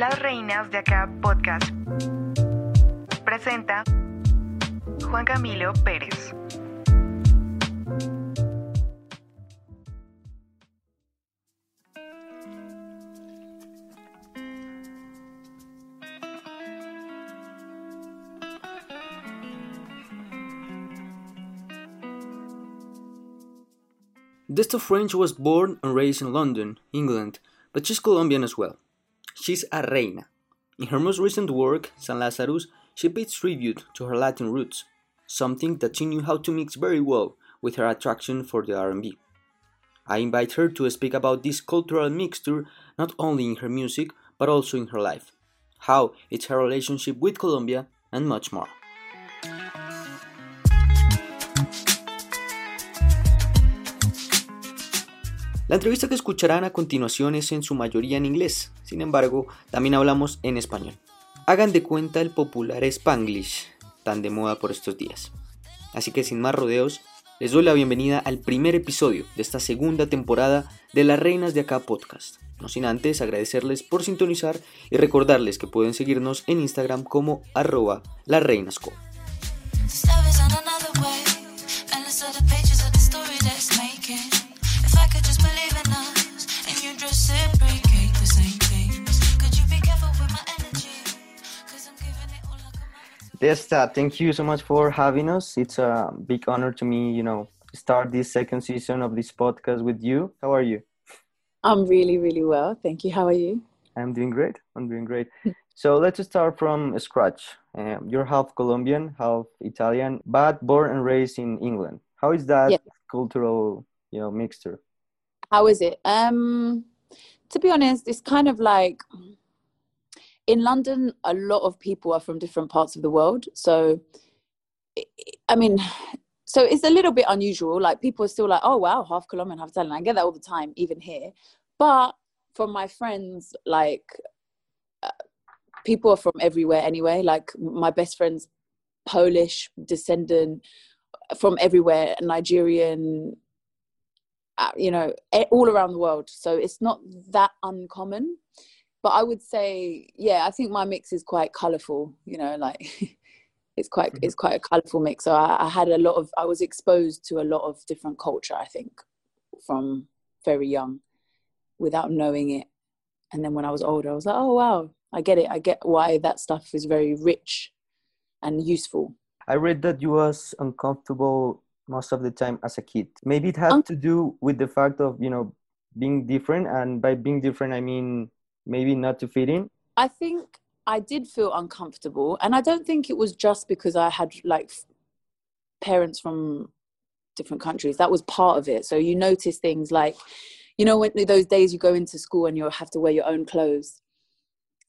Las Reinas de Acá Podcast. Presenta Juan Camilo Pérez. Desta French was born and raised in London, England, but she's Colombian as well. She's a reina. In her most recent work, San Lazarus, she pays tribute to her Latin roots, something that she knew how to mix very well with her attraction for the R&B. I invite her to speak about this cultural mixture not only in her music but also in her life, how it's her relationship with Colombia, and much more. La entrevista que escucharán a continuación es en su mayoría en inglés, sin embargo, también hablamos en español. Hagan de cuenta el popular Spanglish, tan de moda por estos días. Así que sin más rodeos, les doy la bienvenida al primer episodio de esta segunda temporada de Las Reinas de Acá podcast. No sin antes agradecerles por sintonizar y recordarles que pueden seguirnos en Instagram como arroba lasreinasco. Desta, thank you so much for having us. It's a big honor to me, you know, start this second season of this podcast with you. How are you? I'm really, really well. Thank you. How are you? I'm doing great. I'm doing great. so let's start from scratch. Um, you're half Colombian, half Italian, but born and raised in England. How is that yeah. cultural, you know, mixture? How is it? Um, to be honest, it's kind of like in London, a lot of people are from different parts of the world. So, I mean, so it's a little bit unusual. Like people are still like, oh wow, half Colombian, half Italian. I get that all the time, even here. But from my friends, like uh, people are from everywhere anyway. Like my best friend's Polish descendant from everywhere, Nigerian, uh, you know, all around the world. So it's not that uncommon but I would say, yeah, I think my mix is quite colourful. You know, like it's quite mm-hmm. it's quite a colourful mix. So I, I, had a lot of I was exposed to a lot of different culture. I think from very young, without knowing it, and then when I was older, I was like, oh wow, I get it. I get why that stuff is very rich and useful. I read that you was uncomfortable most of the time as a kid. Maybe it had to do with the fact of you know being different, and by being different, I mean maybe not to fit in? I think I did feel uncomfortable, and I don't think it was just because I had like parents from different countries. That was part of it. So you notice things like, you know, when those days you go into school and you have to wear your own clothes,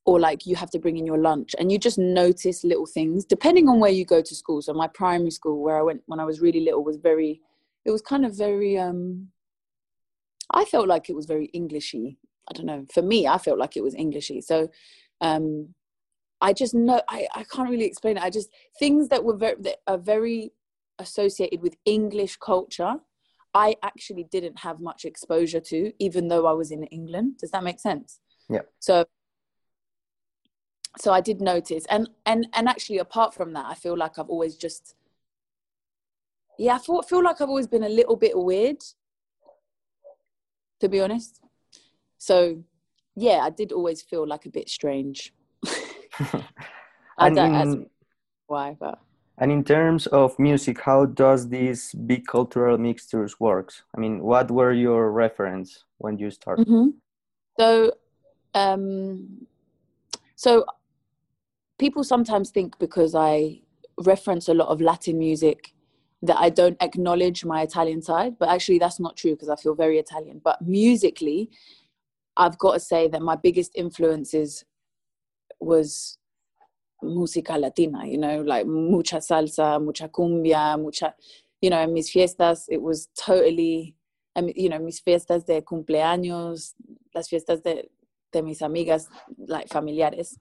or like you have to bring in your lunch, and you just notice little things depending on where you go to school. So my primary school, where I went when I was really little, was very. It was kind of very. um I felt like it was very Englishy I don't know. For me, I felt like it was Englishy. So um, I just know I, I can't really explain it. I just things that were very that are very associated with English culture. I actually didn't have much exposure to, even though I was in England. Does that make sense? Yeah. So so I did notice, and and and actually, apart from that, I feel like I've always just yeah, I feel, feel like I've always been a little bit weird, to be honest. So yeah, I did always feel like a bit strange. I don't in, why, but and in terms of music, how does these big cultural mixtures works? I mean, what were your reference when you started? Mm-hmm. So, um, so people sometimes think because I reference a lot of Latin music that I don't acknowledge my Italian side, but actually that's not true because I feel very Italian. But musically, I've got to say that my biggest influences was música latina, you know, like mucha salsa, mucha cumbia, mucha, you know, mis fiestas, it was totally, I mean, you know, mis fiestas de cumpleaños, las fiestas de, de mis amigas, like familiares,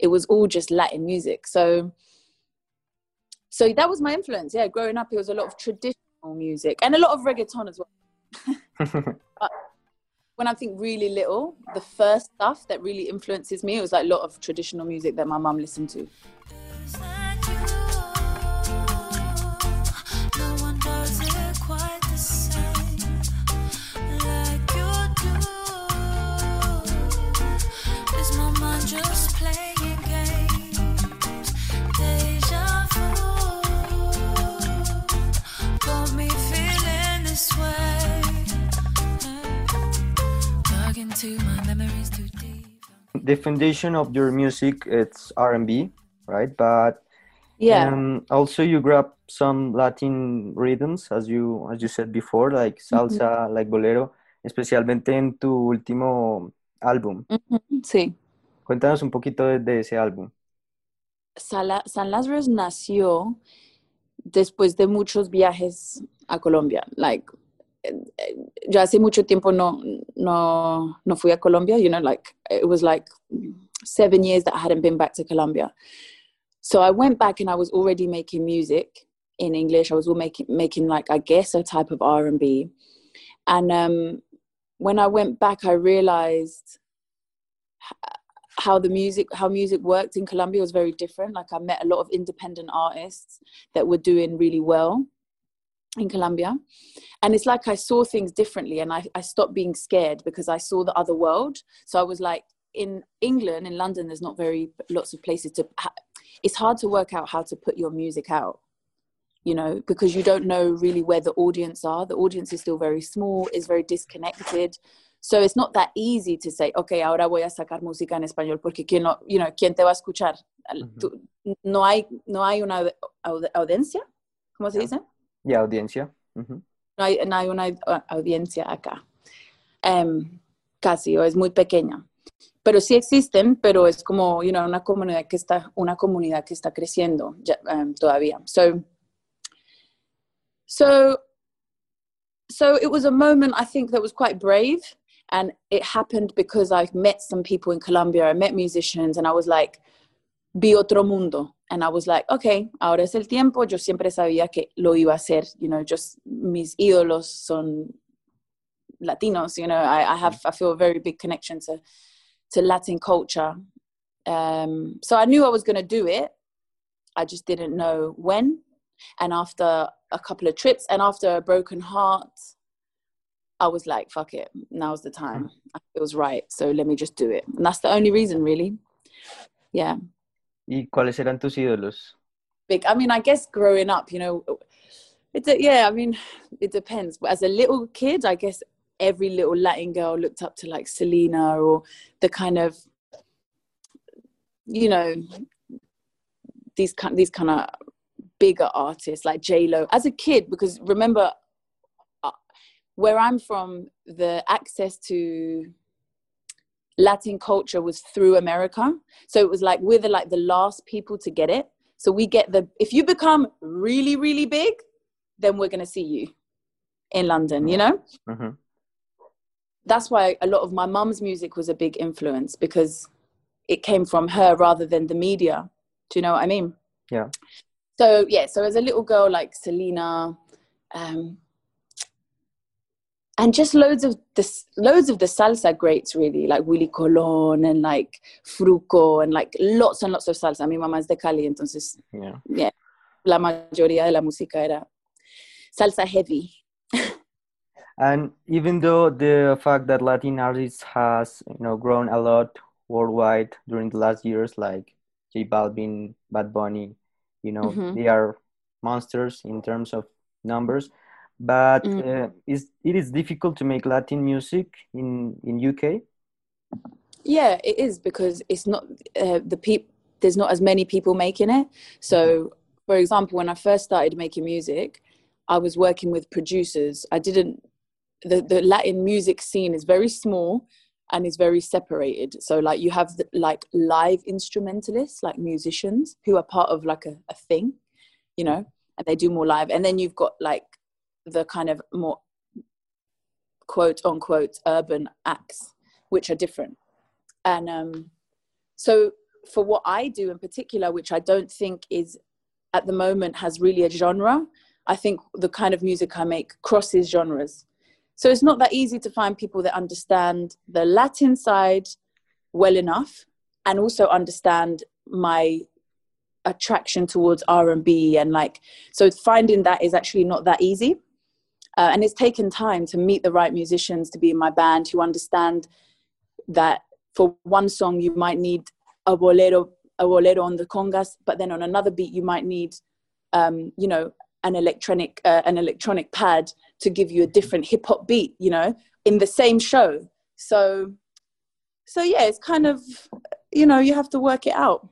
it was all just Latin music. So, so that was my influence. Yeah, growing up, it was a lot of traditional music and a lot of reggaeton as well. but when I think really little, the first stuff that really influences me was like a lot of traditional music that my mum listened to. The foundation of your music it's R&B, right? But Yeah. um, also you grab some Latin rhythms, as you as you said before, like salsa, like bolero, especialmente en tu último álbum. Ujú, Sí. Cuéntanos un poquito de, de ese álbum. Sala- San Lazarus nació después de muchos viajes a Colombia. Like, yo hace mucho tiempo no, no, no fui a Colombia, you know, like, it was like seven years that I hadn't been back to Colombia. So I went back and I was already making music in English. I was all making, making like, I guess, a type of R&B. And um, when I went back, I realized how the music how music worked in Colombia was very different. Like I met a lot of independent artists that were doing really well in Colombia. And it's like I saw things differently and I, I stopped being scared because I saw the other world. So I was like in England, in London, there's not very lots of places to ha- it's hard to work out how to put your music out. You know, because you don't know really where the audience are. The audience is still very small, is very disconnected. So it's not that easy to say, okay, ahora voy a sacar música en español porque quién no, you know, quién te va a escuchar. Ujú. tú- no hay, no hay una aud- aud- audiencia, ¿cómo se Ya. dice? Y audiencia. Ujú. No hay, no hay una au- audiencia acá. Em, casi, o es muy pequeña. Pero sí existen, pero es como, you know, una comunidad que está, una comunidad que está creciendo ya, em, todavía. So, so, so it was a moment I think that was quite brave, and it happened because I met some people in Colombia. I met musicians, and I was like, vi otro mundo. And I was like, okay, ahora es el tiempo. Yo siempre sabía que lo iba a hacer. You know, just mis ídolos son Latinos. You know, I, I have I feel a very big connection to to Latin culture. Um, so I knew I was going to do it. I just didn't know when. And after a couple of trips and after a broken heart, I was like, fuck it, now's the time. It was right. So let me just do it. And that's the only reason, really. Yeah. ¿Y cuáles eran tus ídolos? big. I mean, I guess growing up, you know, it's yeah. I mean, it depends. But as a little kid, I guess every little Latin girl looked up to like Selena or the kind of, you know, these kind these kind of bigger artists like J Lo. As a kid, because remember, uh, where I'm from, the access to Latin culture was through America. So it was like we're the like the last people to get it. So we get the if you become really really big, then we're gonna see you in London. You know Ujú. that's why a lot of my mum's music was a big influence because it came from her rather than the media. Do you know what I mean? Yeah. So yeah, so as a little girl like Selena, um, and just loads of this, loads of the salsa greats really, like Willie Colón and like Fruko and like lots and lots of salsa. Mi mamá es de Cali, entonces Yeah. yeah. la mayoría de la música era salsa heavy. And even though the fact that Latin artists has, you know, grown a lot worldwide during the last years, like J Balvin, Bad Bunny, you know, Mhm. they are monsters in terms of numbers. But Mm. uh, is it is difficult to make Latin music in in UK? Yeah, it is because it's not uh, the peop. There's not as many people making it. So, for example, when I first started making music, I was working with producers. I didn't. The the Latin music scene is very small and is very separated. So, like you have the, like live instrumentalists, like musicians who are part of like a, a thing, you know, and they do more live. And then you've got like the kind of more quote unquote urban acts, which are different. And um, so, for what I do in particular, which I don't think is at the moment has really a genre, I think the kind of music I make crosses genres. so it's not that easy to find people that understand the Latin side well enough and also understand my attraction towards R&B and like so finding that is actually not that easy uh, and it's taken time to meet the right musicians to be in my band who understand that for one song you might need a bolero a bolero on the congas but then on another beat you might need um, you know an electronic uh, an electronic pad to give you a different hip hop beat you know in the same show. So so yeah it's kind of you know you have to work it out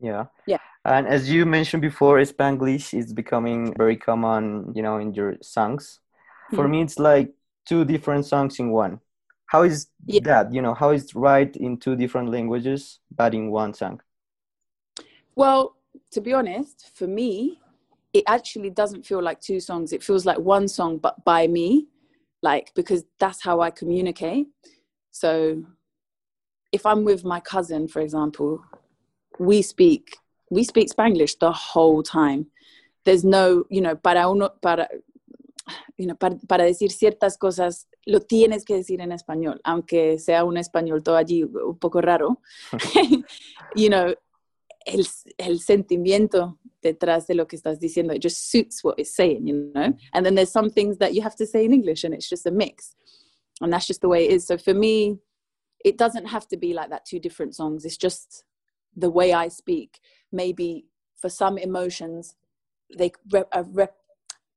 Yeah. Yeah. And as you mentioned before, Spanglish is becoming very common, you know, in your songs. For Mhm. me, it's like two different songs in one. How is Yeah. that? You know, how is write in two different languages but in one song? Well, to be honest, for me, it actually doesn't feel like two songs. It feels like one song, but by me, like because that's how I communicate. So if I'm with my cousin, for example, we speak we speak Spanglish the whole time. There's no, you know, para uno, para, you know, para, para decir ciertas cosas, lo tienes que decir en español, aunque sea un español todo allí un poco raro. you know, el, el sentimiento detrás de lo que estás diciendo, it just suits what it's saying, you know? And then there's some things that you have to say in English and it's just a mix. And that's just the way it is. So for me, it doesn't have to be like that, two different songs. It's just the way I speak. Maybe for some emotions, they rep- are rep-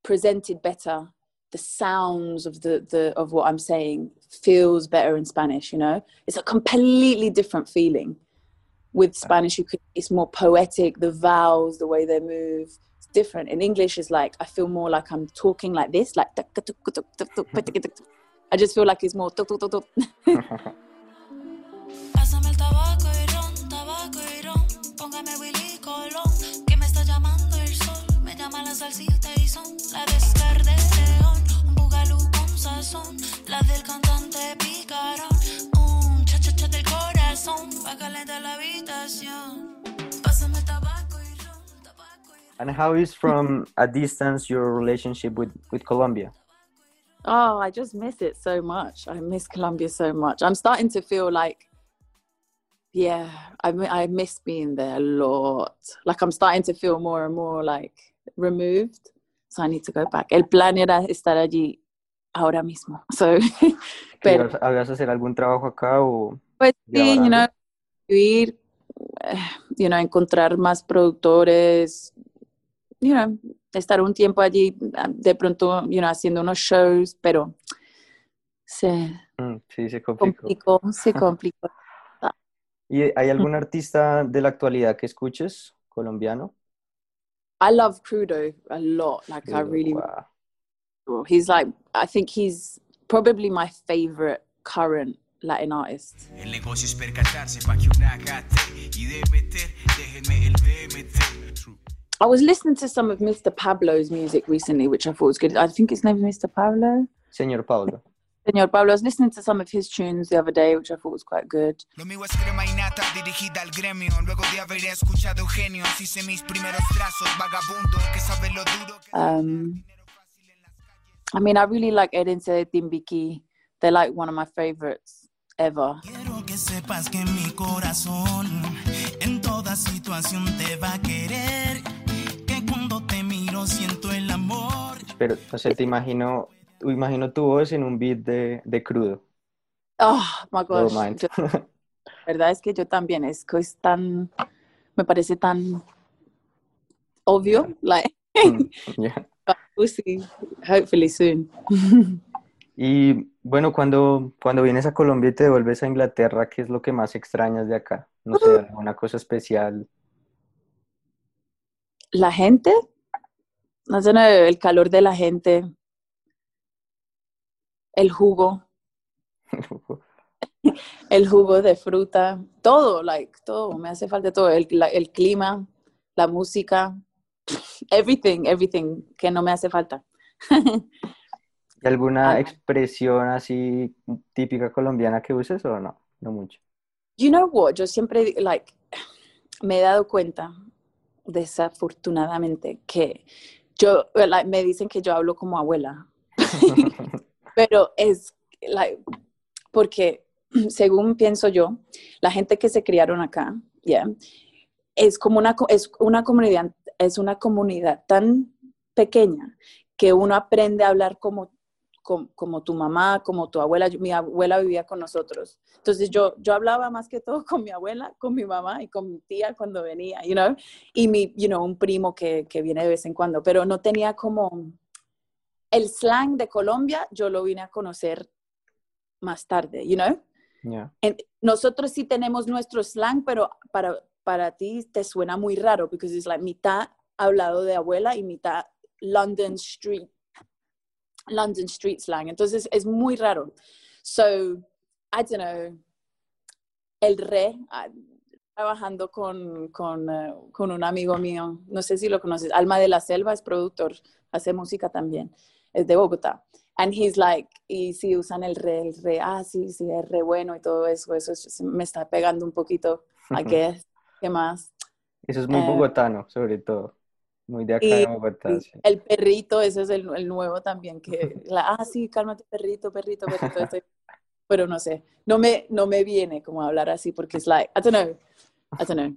presented better. The sounds of the, the of what I'm saying feels better in Spanish. You know, it's a completely different feeling. With Spanish, you could it's more poetic. The vowels, the way they move, it's different. In English, it's like I feel more like I'm talking like this, like I just feel like it's more. Me llama la salsita y son la de Oscar de León. Un bugalú con sazón, la del cantante picarón. Un cha-cha-cha del corazón, pa' calentar la habitación. Pásame tabaco y ron, tabaco y ron. And how is from a distance your relationship with, with Colombia? Oh, I just miss it so much. I miss Colombia so much. I'm starting to feel like, yeah, I I miss being there a lot. Like I'm starting to feel more and more like removed. So I need to go back. El plan era estar allí ahora mismo. So, ¿Que pero ¿Habías hacer algún trabajo acá o pues sí, you know, ir, you know, encontrar más productores, you know, estar un tiempo allí, de pronto, you know, haciendo unos shows, pero se Mm, sí, se complicó. complicó, se complicó. ¿Y hay algún artista de la actualidad que escuches colombiano? I love Crudo a lot. Like I really, "Wow". he's like, I think he's probably my favorite current Latin artist. El negocio es percatarse pa' que una gate y de meter, déjenme el DMT. I was listening to some of Mr. Pablo's music recently, which I thought was good. I think his name is Mr. Pablo. Señor Pablo. Señor Pablo. I was listening to some of his tunes the other day, which I thought was quite good. Lo mío es crema y nata dirigida al gremio. Luego de haber escuchado genios, hice mis primeros trazos. Vagabundo que sabe lo duro que Um, I mean, I really like Edince Timbiki. They're like one of my favorites ever. Quiero que sepas que mi corazón en toda situación te va a querer. Que cuando te miro siento el amor. Pero, sé, te imagino, imagino tu voz en un beat de, de crudo. Oh my gosh. yo- verdad es que yo también, es que es tan, me parece tan obvio, like, Mm, yeah. we'll see, hopefully soon. Y bueno, cuando, cuando vienes a Colombia y te devuelves a Inglaterra, ¿qué es lo que más extrañas de acá? No sé, alguna cosa especial. La gente, no sé, el calor de la gente, el jugo, el jugo de fruta, todo, like, todo, me hace falta todo, el, la- el clima, la música, everything, everything, que no me hace falta. ¿Y alguna Ah. expresión así típica colombiana que uses o no? No mucho. You know what? Yo siempre, like, me he dado cuenta, desafortunadamente, que yo, like, me dicen que yo hablo como abuela. Pero es, like, porque según pienso yo, la gente que se criaron acá, yeah, es como una, es una comunidad, es una comunidad tan pequeña que uno aprende a hablar como, como, como tu mamá, como tu abuela. Yo- Mi abuela vivía con nosotros. Entonces yo, yo hablaba más que todo con mi abuela, con mi mamá y con mi tía cuando venía, you know, y mi, you know, un primo que, que viene de vez en cuando, pero no tenía como el slang de Colombia, yo lo vine a conocer más tarde, you know. Yeah. En- nosotros sí tenemos nuestro slang, pero para, para ti te suena muy raro, porque es like mitad hablado de abuela y mitad London Street, London Street slang. Entonces es muy raro. So, I don't know, el re, ah, trabajando con, con, eh, con un amigo mío, no sé si lo conoces, Alma de la Selva, es productor, hace música también, es de Bogotá. And he's like, y si usan el re, el re, ah, sí, sí, es re bueno y todo eso, eso es- me está pegando un poquito, I guess. ¿Qué más? Eso es muy Eh, bogotano, sobre todo. Muy de acá y- de Bogotá, sí. El perrito, ese es el, el nuevo también, que, la, ah, sí, cálmate, perrito, perrito, perrito, estoy- pero no sé, no me, no me viene como a hablar así porque es like, I don't know, I don't know.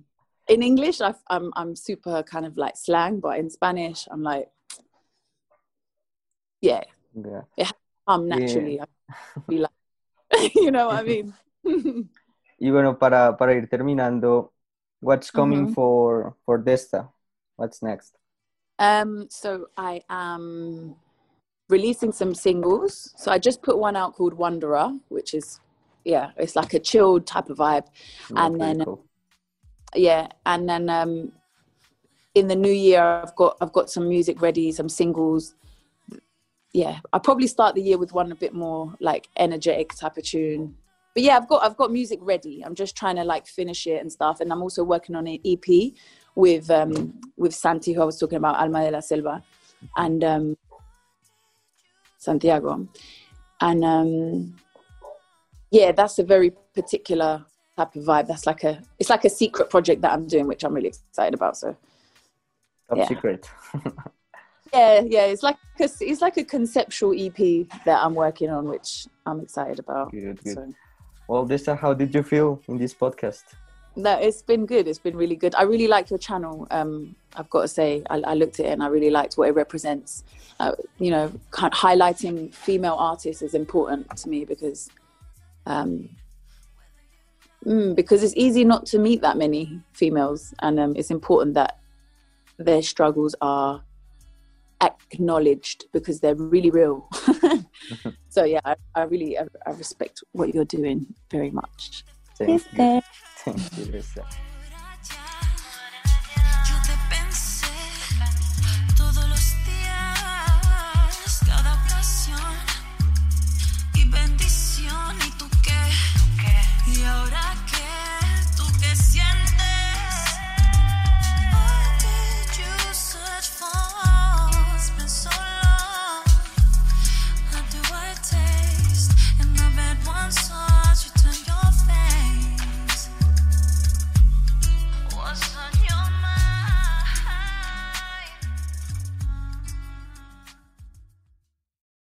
In English, I've, I'm, I'm super kind of like slang, but in Spanish, I'm like, yeah, Yeah. I'm naturally, I be like, you know what I mean? Y bueno, para, para ir terminando, what's coming Ujú. for, for Desta? What's next? Um, so I am releasing some singles. So I just put one out called Wanderer, which is yeah, it's like a chilled type of vibe. Yeah, And then- cool. Yeah, and then um, in the new year, I've got I've got some music ready, some singles. Yeah, I'll probably start the year with one a bit more like energetic type of tune. But yeah, I've got I've got music ready. I'm just trying to like finish it and stuff. And I'm also working on an EP with um with Santi, who I was talking about, Alma de la Selva, and um Santiago. And um yeah, that's a very particular type of vibe. That's like a it's like a secret project that I'm doing, which I'm really excited about. So Top yeah. secret. yeah, yeah, it's like a, it's like a conceptual EP that I'm working on, which I'm excited about. Good, good. So Well, Desta, how did you feel in this podcast? no, it's been good. It's been really good. I really like your channel. Um, I've got to say, I, I looked at it and I really liked what it represents. Uh, you know, highlighting female artists is important to me because, um, mm, because it's easy not to meet that many females, and um, it's important that their struggles are acknowledged because they're really real. so yeah, I, I really I, I respect what you're doing very much. Thank you. Thank you, Desta.